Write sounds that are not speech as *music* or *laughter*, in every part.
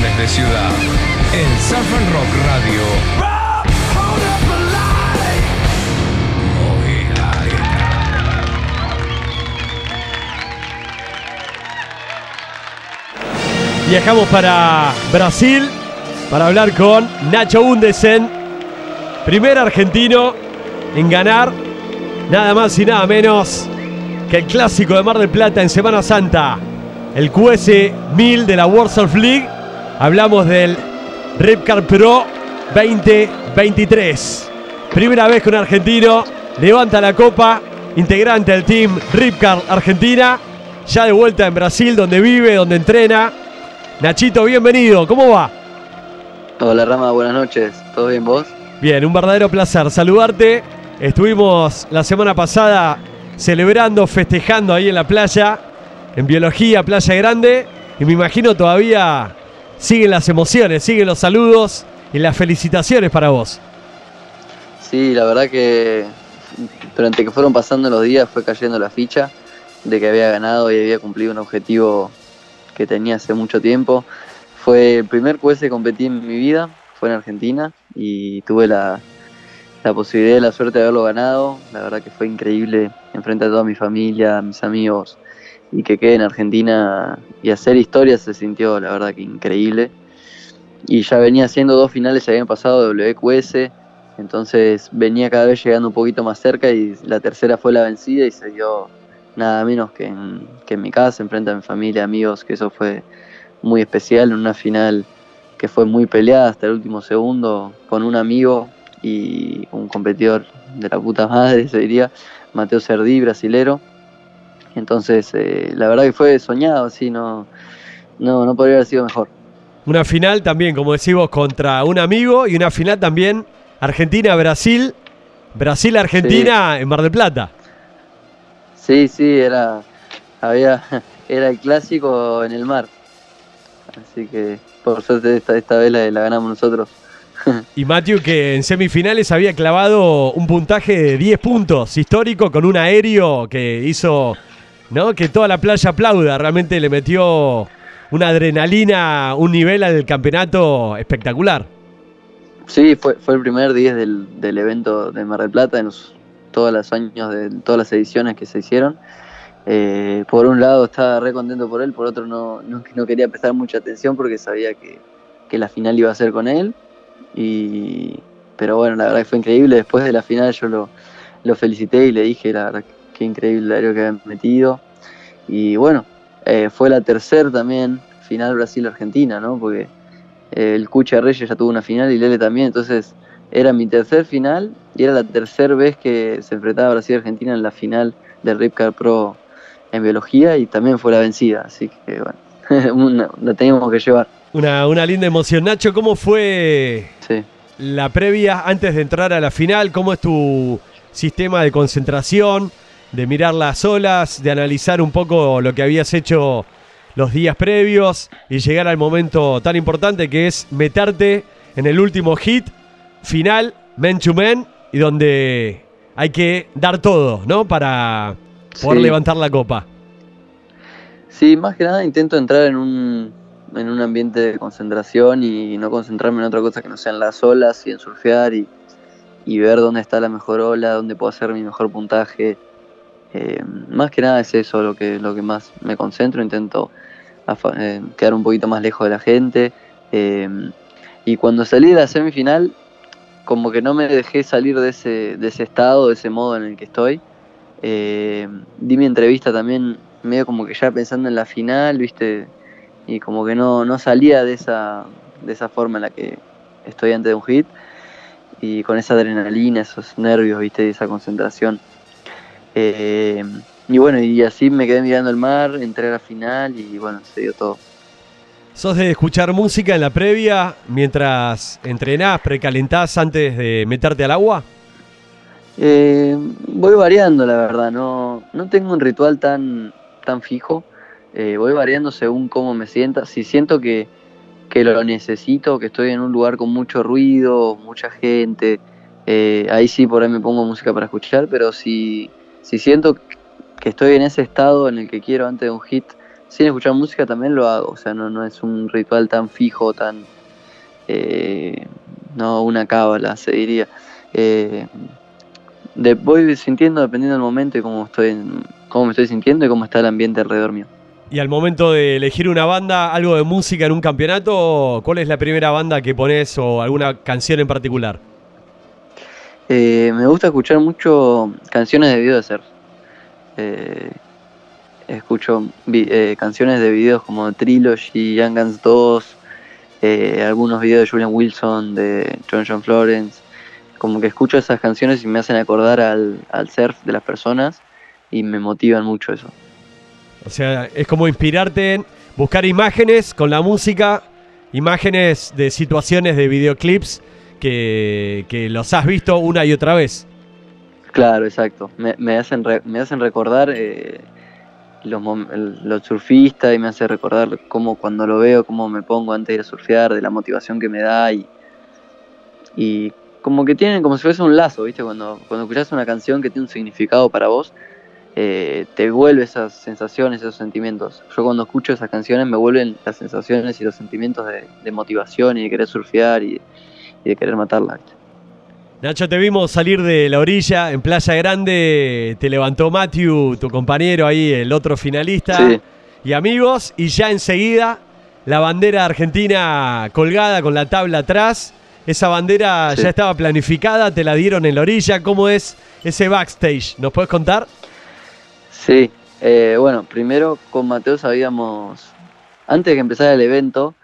De Ciudad. En Surf Rock Radio. Viajamos para Brasil para hablar con Nacho Undesen, primer argentino en ganar nada más y nada menos que el clásico de Mar del Plata en Semana Santa, el QS 1000 de la Surf League. Hablamos del Ripcar Pro 2023. Primera vez que un argentino levanta la copa, integrante del team Ripcar Argentina, ya de vuelta en Brasil, donde vive, donde entrena. Nachito, bienvenido, ¿cómo va? Hola Rama, buenas noches, ¿todo bien vos? Bien, un verdadero placer saludarte. Estuvimos la semana pasada celebrando, festejando ahí en la playa, en Biología, Playa Grande, y me imagino todavía siguen las emociones, siguen los saludos y las felicitaciones para vos. Sí, la verdad que durante que fueron pasando los días fue cayendo la ficha de que había ganado y había cumplido un objetivo que tenía hace mucho tiempo. Fue el primer QS que competí en mi vida, fue en Argentina y tuve la, la posibilidad y la suerte de haberlo ganado. La verdad que fue increíble enfrente a toda mi familia, mis amigos y que quede en Argentina y hacer historia se sintió la verdad que increíble. Y ya venía haciendo dos finales, ya habían pasado WQS, entonces venía cada vez llegando un poquito más cerca y la tercera fue la vencida y se dio nada menos que en, que en mi casa, enfrente a mi familia, amigos, que eso fue muy especial una final que fue muy peleada hasta el último segundo con un amigo y un competidor de la puta madre, *laughs* se diría, Mateo Cerdí, brasilero. Entonces, eh, la verdad que fue soñado, así, no, no, no podría haber sido mejor. Una final también, como decimos, contra un amigo y una final también Argentina-Brasil, Brasil-Argentina en Mar del Plata. Sí, sí, era, había, *laughs* era el clásico en el mar. Así que por suerte esta, esta vez la, la ganamos nosotros. *laughs* Y Matthew que en semifinales había clavado un puntaje de 10 puntos histórico con un aéreo que hizo ¿no? que toda la playa aplauda. Realmente le metió una adrenalina, un nivel al campeonato espectacular. Sí, fue, fue el primer 10 del, del evento de Mar del Plata en los, todos los años, de todas las ediciones que se hicieron. Eh, por un lado estaba re contento por él, por otro no, no, no quería prestar mucha atención porque sabía que, que, la final iba a ser con él. Y, pero bueno, la verdad que fue increíble. Después de la final yo lo, lo felicité y le dije, la verdad, qué increíble el que habían metido. Y bueno, eh, fue la tercera también final Brasil-Argentina, ¿no? Porque eh, el Cucha Reyes ya tuvo una final y Lele también, entonces era mi tercer final y era la tercera vez que se enfrentaba Brasil-Argentina en la final del Ripcar Pro en biología y también fue la vencida, así que bueno, *laughs* la teníamos que llevar. Una, una linda emoción. Nacho, ¿cómo fue sí. la previa antes de entrar a la final? ¿Cómo es tu sistema de concentración? De mirar las olas, de analizar un poco lo que habías hecho los días previos y llegar al momento tan importante que es meterte en el último hit final, men to men, y donde hay que dar todo, ¿no? Para poder sí. levantar la copa. Sí, más que nada intento entrar en un, en un ambiente de concentración y no concentrarme en otra cosa que no sean las olas y en surfear y, y ver dónde está la mejor ola, dónde puedo hacer mi mejor puntaje. Eh, más que nada es eso lo que, lo que más me concentro, intento eh, quedar un poquito más lejos de la gente. Eh, y cuando salí de la semifinal, como que no me dejé salir de ese, de ese estado, de ese modo en el que estoy. di mi entrevista también medio como que ya pensando en la final, viste, y como que no, no salía de esa, de esa forma en la que estoy antes de un hit. Y con esa adrenalina, esos nervios, viste, y esa concentración. Eh, y bueno, y así me quedé mirando el mar, entré a la final y bueno, se dio todo. ¿Sos de escuchar música en la previa mientras entrenás, precalentás antes de meterte al agua? Eh, voy variando, la verdad, no, no tengo un ritual tan, tan fijo. Eh, voy variando según cómo me sienta. Si siento que, que, lo necesito, que estoy en un lugar con mucho ruido, mucha gente, eh, ahí sí por ahí me pongo música para escuchar, pero si, si siento que estoy en ese estado en el que quiero antes de un hit sin escuchar música también lo hago, o sea, no, no es un ritual tan fijo, tan... Eh, no una cábala, se diría. Eh, voy sintiendo dependiendo del momento y cómo, estoy, cómo me estoy sintiendo y cómo está el ambiente alrededor mío. Y al momento de elegir una banda, algo de música en un campeonato, ¿cuál es la primera banda que pones o alguna canción en particular? Eh, me gusta escuchar mucho canciones de video de surf. Eh, escucho eh, canciones de videos como Trilogy, Young Guns 2, algunos videos de Julian Wilson, de John John Florence. Como que escucho esas canciones y me hacen acordar al, al surf de las personas y me motivan mucho eso. O sea, es como inspirarte en buscar imágenes con la música, imágenes de situaciones de videoclips que, los has visto una y otra vez. Claro, exacto. Me, hacen, me hacen recordar eh, los, los surfistas y me hace recordar cómo cuando lo veo, cómo me pongo antes de ir a surfear, de la motivación que me da y, y como que tienen como si fuese un lazo, ¿viste? Cuando, cuando escuchas una canción que tiene un significado para vos, eh, te vuelve esas sensaciones, esos sentimientos. Yo cuando escucho esas canciones me vuelven las sensaciones y los sentimientos de, motivación y de querer surfear y, de querer matarla. Nacho, te vimos salir de la orilla en Playa Grande, te levantó Matthew, tu compañero ahí, el otro finalista, y amigos, y ya enseguida la bandera argentina colgada con la tabla atrás. Esa bandera ya estaba planificada, te la dieron en la orilla. ¿Cómo es ese backstage? ¿Nos puedes contar? Sí, eh, bueno, primero con Mateo sabíamos, antes de que empezara el evento,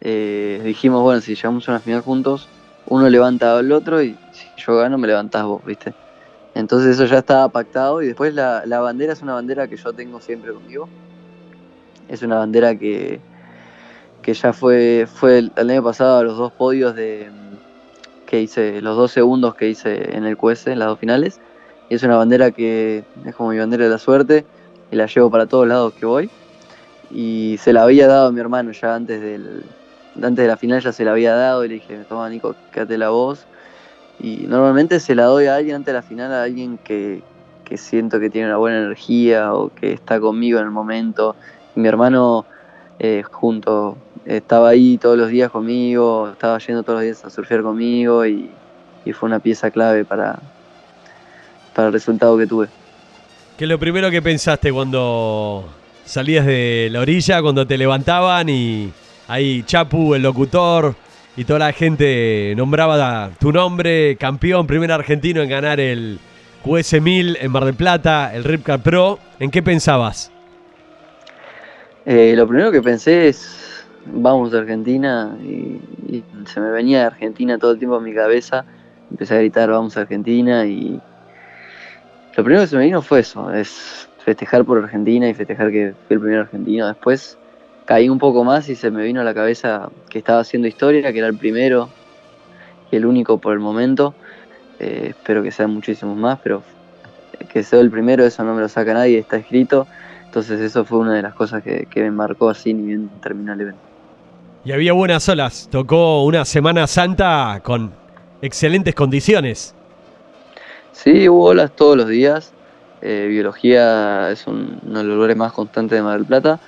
eh, dijimos, bueno, si llegamos a una final juntos, uno levanta al otro y si yo gano me levantás vos, ¿viste? Entonces eso ya estaba pactado y después la, bandera es una bandera que yo tengo siempre conmigo. Es una bandera que, que ya fue, fue el, año pasado a los dos podios de que hice, los dos segundos que hice en el QS, en las dos finales es una bandera que es como mi bandera de la suerte y la llevo para todos lados que voy. Y se la había dado a mi hermano ya antes, del, antes de la final, ya se la había dado y le dije, toma Nico, quédate la voz. Y normalmente se la doy a alguien antes de la final, a alguien que, que siento que tiene una buena energía o que está conmigo en el momento. mi hermano eh, junto estaba ahí todos los días conmigo, estaba yendo todos los días a surfear conmigo y fue una pieza clave para, para el resultado que tuve. ¿Qué es lo primero que pensaste cuando salías de la orilla, cuando te levantaban y ahí Chapu, el locutor, y toda la gente nombraba tu nombre, campeón, primer argentino en ganar el QS 1000 en Mar del Plata, el Ripcar Pro, ¿en qué pensabas? Eh, lo primero que pensé es, vamos a Argentina, y, se me venía Argentina todo el tiempo en mi cabeza, empecé a gritar, vamos a Argentina, y lo primero que se me vino fue eso, es festejar por Argentina y festejar que fui el primer argentino. Después caí un poco más y se me vino a la cabeza que estaba haciendo historia, que era el primero y el único por el momento. Eh, espero que sean muchísimos más, pero que sea el primero, eso no me lo saca nadie, está escrito. Entonces eso fue una de las cosas que, que me marcó así ni bien terminó el evento. Y había buenas olas, tocó una Semana Santa con excelentes condiciones. Sí, hubo olas todos los días. Eh, biología es uno de los lugares más constantes de Mar del Plata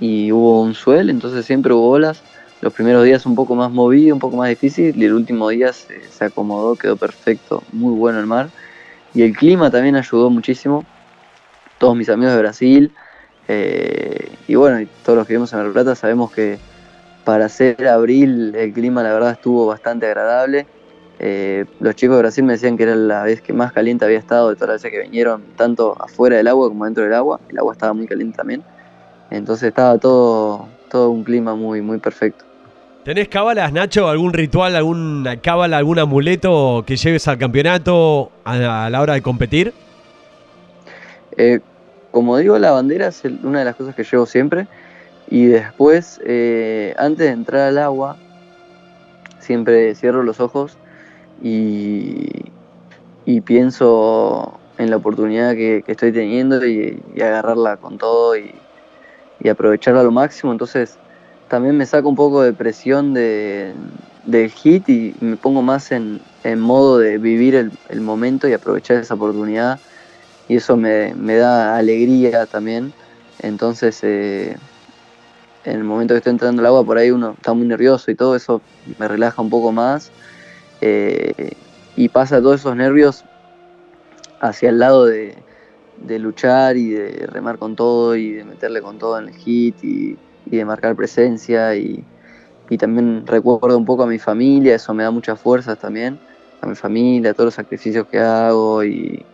y hubo un suel, entonces siempre hubo olas. Los primeros días un poco más movido, un poco más difícil y el último día se, acomodó, quedó perfecto, muy bueno el mar. Y el clima también ayudó muchísimo. Todos mis amigos de Brasil eh, y bueno, todos los que vivimos en Mar Plata sabemos que para ser abril el clima la verdad estuvo bastante agradable eh, los chicos de Brasil me decían que era la vez que más caliente había estado de todas las veces que vinieron, tanto afuera del agua como dentro del agua. El agua estaba muy caliente también. Entonces estaba todo, todo un clima muy, muy perfecto. ¿Tenés cábalas, Nacho? ¿Algún ritual, alguna cábala, algún amuleto que lleves al campeonato a, la hora de competir? Eh, como digo, la bandera es una de las cosas que llevo siempre. Y después, eh, antes de entrar al agua, siempre cierro los ojos y, pienso en la oportunidad que, estoy teniendo y, agarrarla con todo y, aprovecharla a lo máximo. Entonces también me saco un poco de presión de, del hit y me pongo más en, modo de vivir el, momento y aprovechar esa oportunidad y eso me, da alegría también. Entonces eh, en el momento que estoy entrando al agua, por ahí uno está muy nervioso y todo eso me relaja un poco más. Eh, y pasa todos esos nervios hacia el lado de, luchar y de remar con todo y de meterle con todo en el hit y, de marcar presencia y, también recuerdo un poco a mi familia, eso me da muchas fuerzas también, a mi familia, a todos los sacrificios que hago y,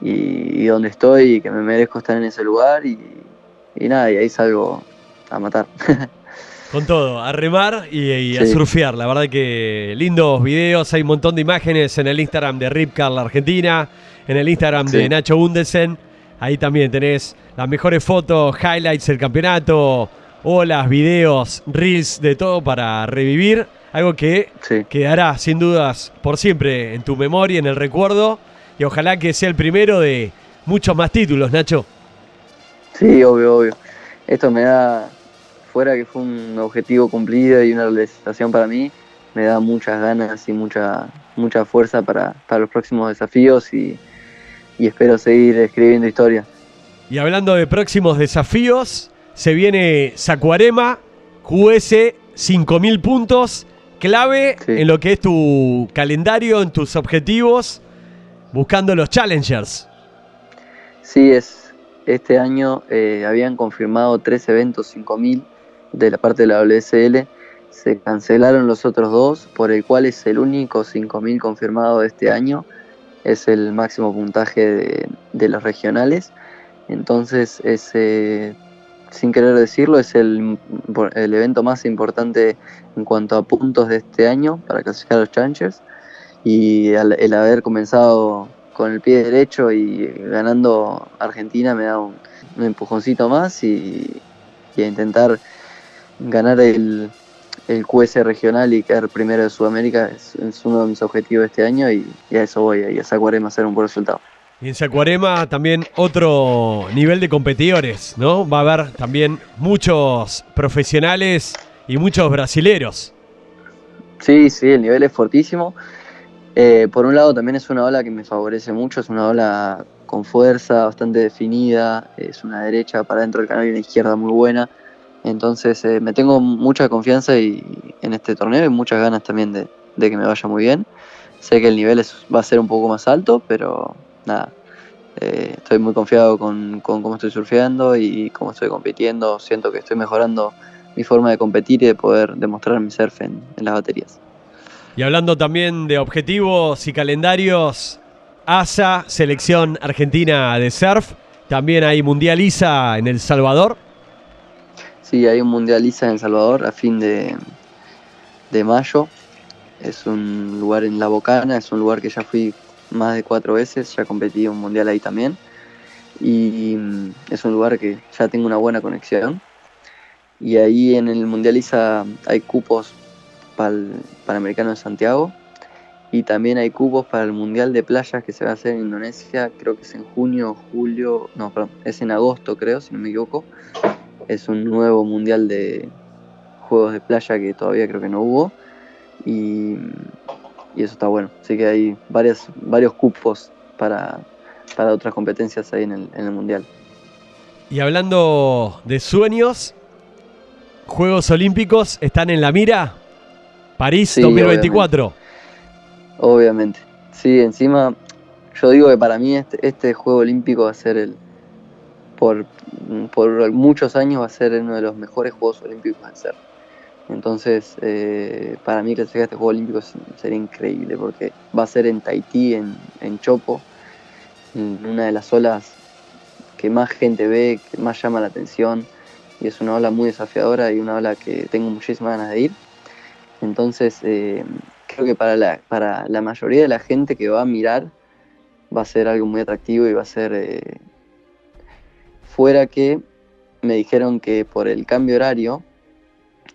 y, donde estoy y que me merezco estar en ese lugar y, y nada, y ahí salgo a matar. *laughs* Con todo, a remar y, a surfear. La verdad que lindos videos, hay un montón de imágenes en el Instagram de Ripcar la Argentina, en el Instagram de Nacho Bundesen. Ahí también tenés las mejores fotos, highlights del campeonato, olas, videos, reels, de todo para revivir. Algo que quedará sin dudas por siempre en tu memoria, en el recuerdo. Y ojalá que sea el primero de muchos más títulos, Nacho. Sí, obvio, obvio. Esto me da fuera que fue un objetivo cumplido y una realización para mí, me da muchas ganas y mucha, mucha fuerza para, los próximos desafíos y, espero seguir escribiendo historia. Y hablando de próximos desafíos, se viene Sacuarema, QS 5000 puntos, clave en lo que es tu calendario, en tus objetivos, buscando los challengers. Sí, es, este año eh, habían confirmado tres eventos 5000 de la parte de la WSL. Se cancelaron los otros dos, por el cual es el único 5.000 confirmado de este año. Es el máximo puntaje de, los regionales. Entonces, ese, sin querer decirlo, es el, el, evento más importante en cuanto a puntos de este año para clasificar a los Challengers. Y el haber comenzado con el pie derecho y ganando Argentina me da un, empujoncito más y, y a intentar ganar el, el QS regional y quedar primero de Sudamérica es, uno de mis objetivos este año y, a eso voy, y a Sacuarema hacer un buen resultado. Y en Sacuarema también otro nivel de competidores, ¿no? Va a haber también muchos profesionales y muchos brasileros. Sí, sí, el nivel es fortísimo. Eh, por un lado también es una ola que me favorece mucho, es una ola con fuerza, bastante definida, es una derecha para dentro del canal y una izquierda muy buena entonces eh, me tengo mucha confianza y, en este torneo y muchas ganas también de, que me vaya muy bien. Sé que el nivel va a ser un poco más alto, pero nada, eh, estoy muy confiado con, cómo estoy surfeando y cómo estoy compitiendo. Siento que estoy mejorando mi forma de competir y de poder demostrar mi surf en, en las baterías. Y hablando también de objetivos y calendarios, ASA, Selección Argentina de Surf, también hay Mundializa en El Salvador. Sí, hay un mundialista en Salvador a fin de, mayo. Es un lugar en La Bocana, es un lugar que ya fui más de cuatro veces, ya competí un mundial ahí también. Y mm, es un lugar que ya tengo una buena conexión. Y ahí en el Mundializa hay cupos para el Panamericano de Santiago. Y también hay cupos para el Mundial de Playas que se va a hacer en Indonesia, creo que es en junio julio, no, perdón, es en agosto creo, si no me equivoco es un nuevo mundial de juegos de playa que todavía creo que no hubo. Y, eso está bueno. Así que hay varias, varios cupos para, otras competencias ahí en el, mundial. Y hablando de sueños, Juegos Olímpicos están en la mira. París 2024. Obviamente. Sí, encima yo digo que para mí este, este Juego Olímpico va a ser el, por, por muchos años va a ser uno de los mejores Juegos Olímpicos a ser. Entonces, eh, para mí clasificar este Juego Olímpico sería increíble porque va a ser en Tahití, en, en Chopo, en una de las olas que más gente ve, que más llama la atención y es una ola muy desafiadora y una ola que tengo muchísimas ganas de ir. Entonces, eh, creo que para la, para la mayoría de la gente que va a mirar va a ser algo muy atractivo y va a ser eh, fuera que me dijeron que por el cambio horario,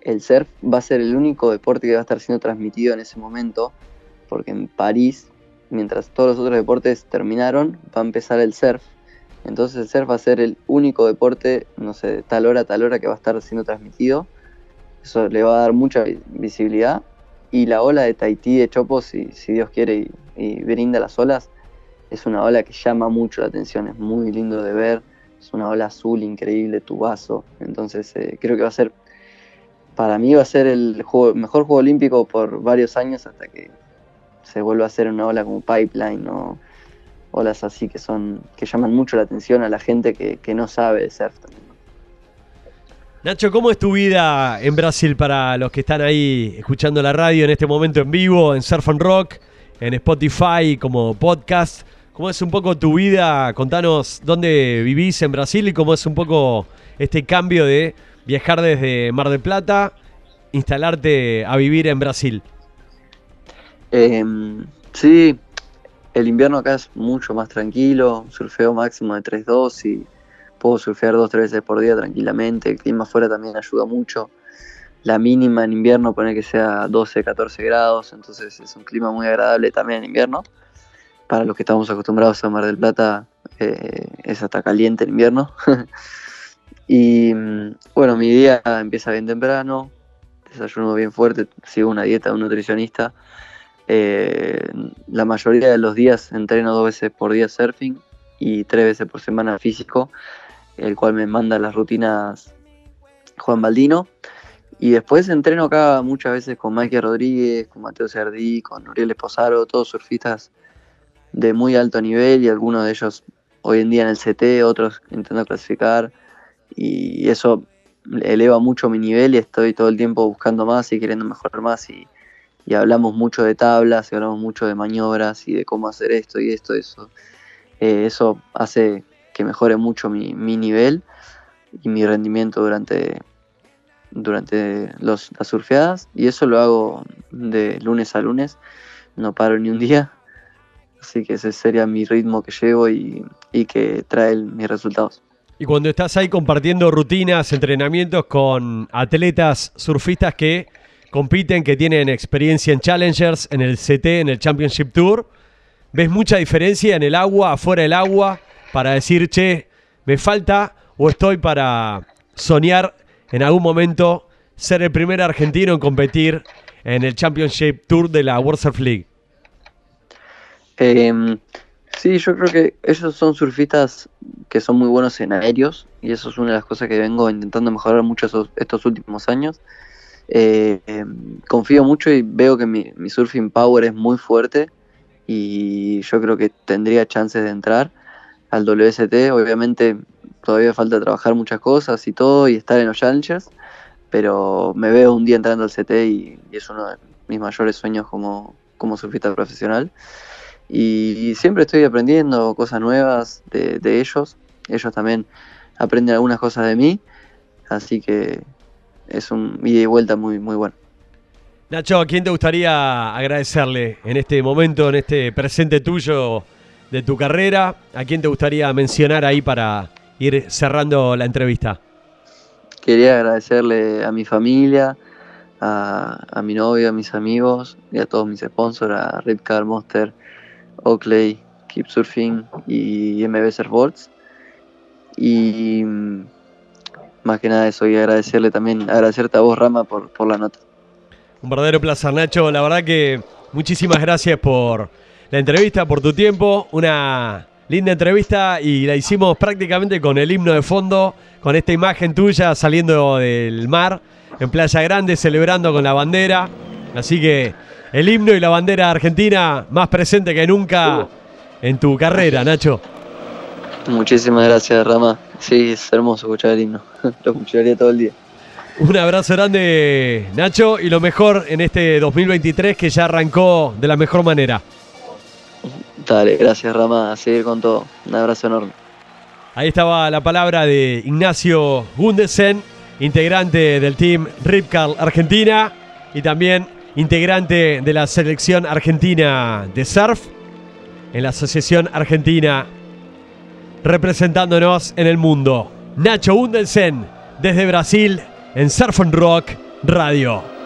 el surf va a ser el único deporte que va a estar siendo transmitido en ese momento, porque en París, mientras todos los otros deportes terminaron, va a empezar el surf. Entonces el surf va a ser el único deporte, no sé, de tal hora a tal hora que va a estar siendo transmitido. Eso le va a dar mucha visibilidad. Y la ola de Tahití de Chopo, si, Dios quiere y, y brinda las olas, es una ola que llama mucho la atención, es muy lindo de ver es una ola azul increíble, tu vaso. Entonces eh, creo que va a ser, para mí va a ser el mejor juego olímpico por varios años hasta que se vuelva a hacer una ola como pipeline o olas así que son que llaman mucho la atención a la gente que, que no sabe de surf también. Nacho, ¿cómo es tu vida en Brasil para los que están ahí escuchando la radio en este momento en vivo, en Surf and Rock, en Spotify como podcast? ¿Cómo es un poco tu vida? Contanos dónde vivís en Brasil y cómo es un poco este cambio de viajar desde Mar del Plata, instalarte a vivir en Brasil. Eh, sí, el invierno acá es mucho más tranquilo, surfeo máximo de 3.2 y puedo surfear dos tres veces por día tranquilamente. El clima afuera también ayuda mucho. La mínima en invierno pone que sea 12, 14 grados, entonces es un clima muy agradable también en invierno. Para los que estamos acostumbrados a Mar del Plata, eh, es hasta caliente en invierno. *laughs* y bueno, mi día empieza bien temprano, desayuno bien fuerte, sigo una dieta de un nutricionista. Eh, la mayoría de los días entreno dos veces por día surfing y tres veces por semana físico el cual me manda las rutinas Juan Baldino. Y después entreno acá muchas veces con Mike Rodríguez, con Mateo Cerdí, con Uriel Esposaro, todos surfistas de muy alto nivel y algunos de ellos hoy en día en el CT, otros intentando clasificar. Y eso eleva mucho mi nivel y estoy todo el tiempo buscando más y queriendo mejorar más. Y, y hablamos mucho de tablas y hablamos mucho de maniobras y de cómo hacer esto y esto, eso. Eh, eso hace que mejore mucho mi, nivel y mi rendimiento durante, durante las surfeadas. Y eso lo hago de lunes a lunes, no paro ni un día. Así que ese sería mi ritmo que llevo y, que trae mis resultados. Y cuando estás ahí compartiendo rutinas, entrenamientos con atletas surfistas que compiten, que tienen experiencia en Challengers, en el CT, en el Championship Tour, ¿ves mucha diferencia en el agua, afuera del agua? para decir, che, me falta o estoy para soñar en algún momento ser el primer argentino en competir en el Championship Tour de la World Surf League? Em, sí, yo creo que ellos son surfistas que son muy buenos en aéreos y eso es una de las cosas que vengo intentando mejorar mucho estos últimos años. Eh, em, confío mucho y veo que mi, surfing power es muy fuerte y yo creo que tendría chances de entrar al WST. Obviamente todavía falta trabajar muchas cosas y todo y estar en los Challengers, pero me veo un día entrando al CT y, es uno de mis mayores sueños como, como surfista profesional. Y, siempre estoy aprendiendo cosas nuevas de, ellos. Ellos también aprenden algunas cosas de mí, así que es un ida y vuelta muy, muy bueno. Nacho, ¿a quién te gustaría agradecerle en este momento, en este presente tuyo de tu carrera. ¿A quién te gustaría mencionar ahí para ir cerrando la entrevista? Quería agradecerle a mi familia, a, mi novio, a mis amigos y a todos mis sponsors, a Car Monster, Oakley, Keep Surfing y MB Surfboards. Y mm, más que nada eso, y agradecerle también, agradecerte a vos, Rama, por, por la nota. Un verdadero placer, Nacho. La verdad que muchísimas gracias por la entrevista, por tu tiempo. Una linda entrevista y la hicimos prácticamente con el himno de fondo, con esta imagen tuya saliendo del mar en Playa Grande, celebrando con la bandera. Así que el himno y la bandera argentina más presente que nunca en tu carrera, Nacho. Muchísimas gracias, Rama. Sí, es hermoso escuchar el himno. *laughs* Lo escucharía todo el día. Un abrazo grande, Nacho, y lo mejor en este 2023 que ya arrancó de la mejor manera. Dale, gracias Rama, a seguir con todo. Un abrazo enorme. Ahí estaba la palabra de Ignacio Gundesen, integrante del team Ripcar Argentina y también integrante de la selección argentina de surf en la Asociación Argentina representándonos en el mundo. Nacho Gundesen desde Brasil en Surf and Rock Radio.